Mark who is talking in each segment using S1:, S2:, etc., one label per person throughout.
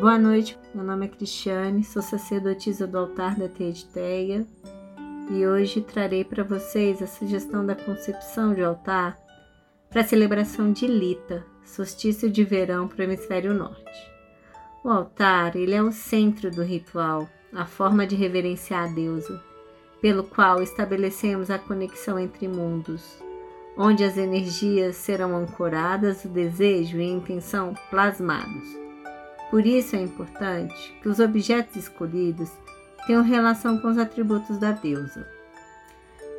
S1: Boa noite, meu nome é Cristiane, sou sacerdotisa do altar da Teia e hoje trarei para vocês a sugestão da concepção de altar para a celebração de Lita, solstício de verão para o hemisfério norte. O altar ele é o centro do ritual, a forma de reverenciar a deusa, pelo qual estabelecemos a conexão entre mundos, onde as energias serão ancoradas, o desejo e a intenção plasmados por isso é importante que os objetos escolhidos tenham relação com os atributos da deusa.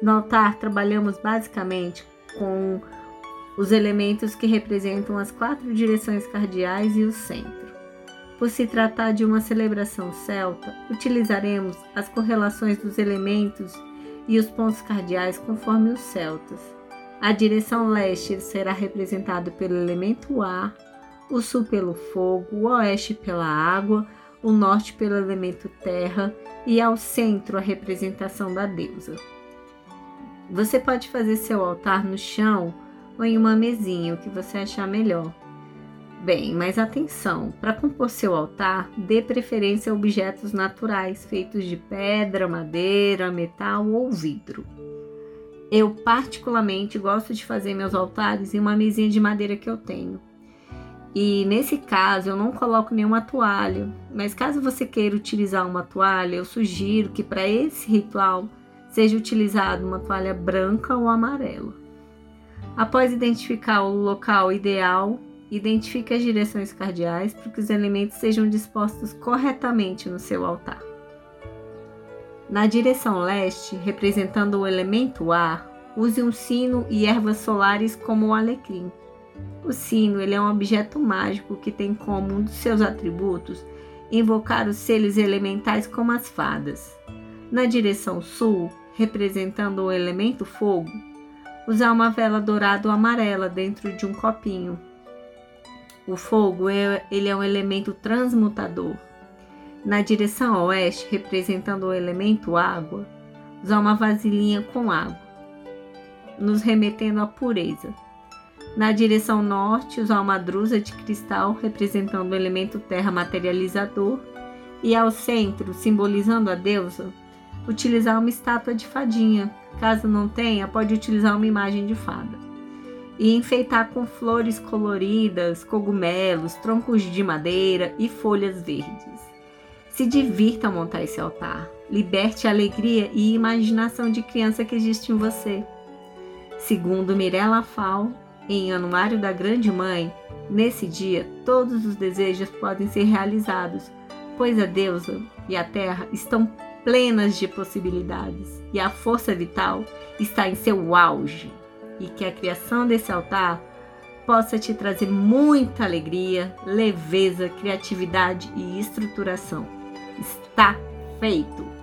S1: No altar, trabalhamos basicamente com os elementos que representam as quatro direções cardeais e o centro. Por se tratar de uma celebração celta, utilizaremos as correlações dos elementos e os pontos cardeais conforme os celtas. A direção leste será representada pelo elemento ar, o sul pelo fogo, o oeste pela água, o norte pelo elemento terra e ao centro a representação da deusa. Você pode fazer seu altar no chão ou em uma mesinha, o que você achar melhor. Bem, mas atenção, para compor seu altar, dê preferência a objetos naturais feitos de pedra, madeira, metal ou vidro. Eu particularmente gosto de fazer meus altares em uma mesinha de madeira que eu tenho. E nesse caso eu não coloco nenhuma toalha, mas caso você queira utilizar uma toalha, eu sugiro que para esse ritual seja utilizada uma toalha branca ou amarela. Após identificar o local ideal, identifique as direções cardeais para que os elementos sejam dispostos corretamente no seu altar. Na direção leste, representando o elemento ar, use um sino e ervas solares como o alecrim. O sino ele é um objeto mágico que tem como um dos seus atributos invocar os seres elementais como as fadas. Na direção sul, representando o elemento fogo, usar uma vela dourada ou amarela dentro de um copinho. O fogo é, ele é um elemento transmutador. Na direção oeste, representando o elemento água, usar uma vasilhinha com água, nos remetendo à pureza. Na direção norte, usar uma drusa de cristal representando o elemento terra materializador. E ao centro, simbolizando a deusa, utilizar uma estátua de fadinha. Caso não tenha, pode utilizar uma imagem de fada. E enfeitar com flores coloridas, cogumelos, troncos de madeira e folhas verdes. Se divirta ao montar esse altar. Liberte a alegria e imaginação de criança que existe em você. Segundo Mirella Fal, em Anuário da Grande Mãe, nesse dia todos os desejos podem ser realizados, pois a deusa e a terra estão plenas de possibilidades e a força vital está em seu auge. E que a criação desse altar possa te trazer muita alegria, leveza, criatividade e estruturação. Está feito!